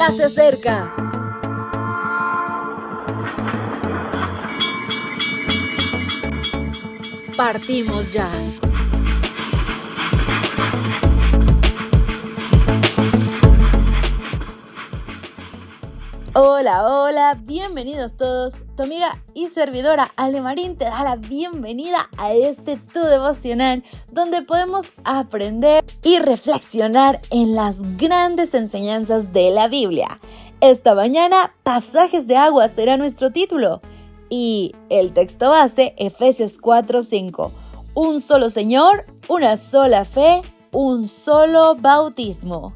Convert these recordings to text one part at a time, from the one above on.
ya se acerca. Partimos ya. Hola, hola, bienvenidos todos. Tu amiga y servidora Ale Marín te da la bienvenida a este tu devocional donde podemos aprender y reflexionar en las grandes enseñanzas de la Biblia. Esta mañana, pasajes de agua será nuestro título y el texto base Efesios 4:5. Un solo Señor, una sola fe, un solo bautismo.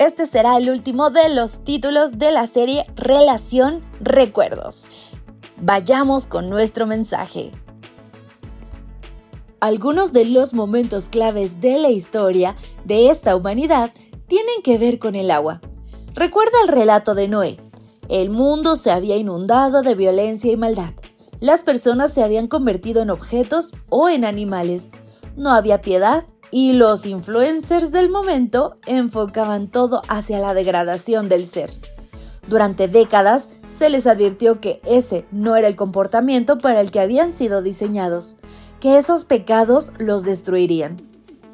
Este será el último de los títulos de la serie Relación Recuerdos. Vayamos con nuestro mensaje. Algunos de los momentos claves de la historia de esta humanidad tienen que ver con el agua. Recuerda el relato de Noé. El mundo se había inundado de violencia y maldad. Las personas se habían convertido en objetos o en animales. No había piedad y los influencers del momento enfocaban todo hacia la degradación del ser. Durante décadas se les advirtió que ese no era el comportamiento para el que habían sido diseñados, que esos pecados los destruirían,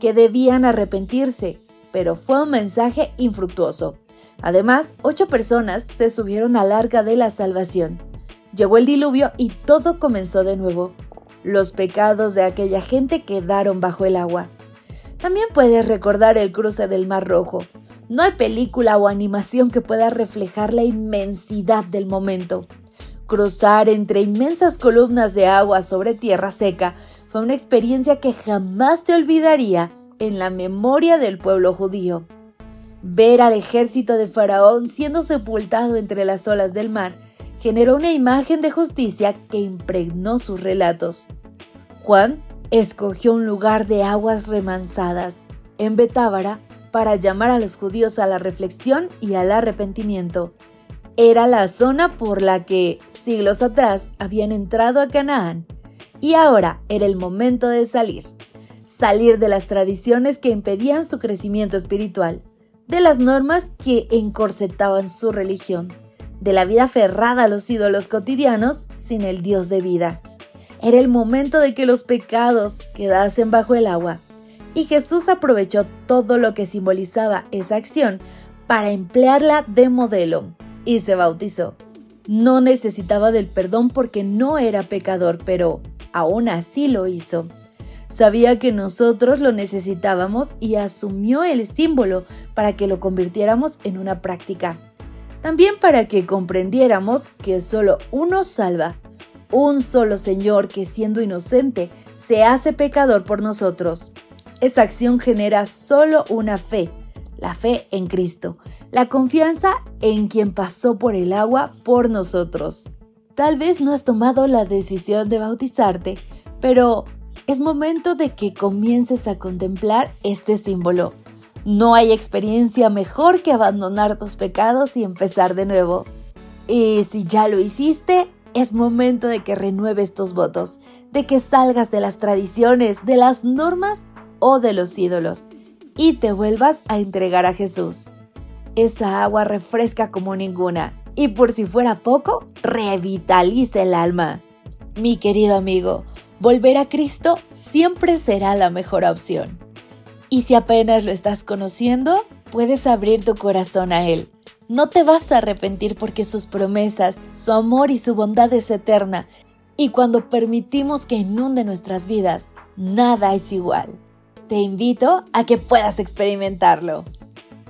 que debían arrepentirse, pero fue un mensaje infructuoso. Además, ocho personas se subieron al arca de la salvación. Llegó el diluvio y todo comenzó de nuevo. Los pecados de aquella gente quedaron bajo el agua. También puedes recordar el cruce del Mar Rojo. No hay película o animación que pueda reflejar la inmensidad del momento. Cruzar entre inmensas columnas de agua sobre tierra seca fue una experiencia que jamás te olvidaría en la memoria del pueblo judío. Ver al ejército de Faraón siendo sepultado entre las olas del mar generó una imagen de justicia que impregnó sus relatos. Juan escogió un lugar de aguas remansadas en Betábara para llamar a los judíos a la reflexión y al arrepentimiento. Era la zona por la que siglos atrás habían entrado a Canaán y ahora era el momento de salir. Salir de las tradiciones que impedían su crecimiento espiritual, de las normas que encorsetaban su religión, de la vida aferrada a los ídolos cotidianos sin el Dios de vida. Era el momento de que los pecados quedasen bajo el agua. Y Jesús aprovechó todo lo que simbolizaba esa acción para emplearla de modelo y se bautizó. No necesitaba del perdón porque no era pecador, pero aún así lo hizo. Sabía que nosotros lo necesitábamos y asumió el símbolo para que lo convirtiéramos en una práctica. También para que comprendiéramos que solo uno salva un solo Señor que siendo inocente se hace pecador por nosotros. Esa acción genera solo una fe, la fe en Cristo, la confianza en quien pasó por el agua por nosotros. Tal vez no has tomado la decisión de bautizarte, pero es momento de que comiences a contemplar este símbolo. No hay experiencia mejor que abandonar tus pecados y empezar de nuevo. Y si ya lo hiciste, es momento de que renueves tus votos, de que salgas de las tradiciones, de las normas o de los ídolos y te vuelvas a entregar a Jesús. Esa agua refresca como ninguna y por si fuera poco, revitaliza el alma. Mi querido amigo, volver a Cristo siempre será la mejor opción. Y si apenas lo estás conociendo, puedes abrir tu corazón a Él no te vas a arrepentir porque sus promesas, su amor y su bondad es eterna. Y cuando permitimos que inunde nuestras vidas, nada es igual. Te invito a que puedas experimentarlo.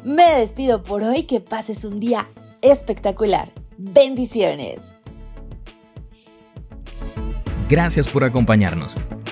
Me despido por hoy, que pases un día espectacular. Bendiciones. Gracias por acompañarnos.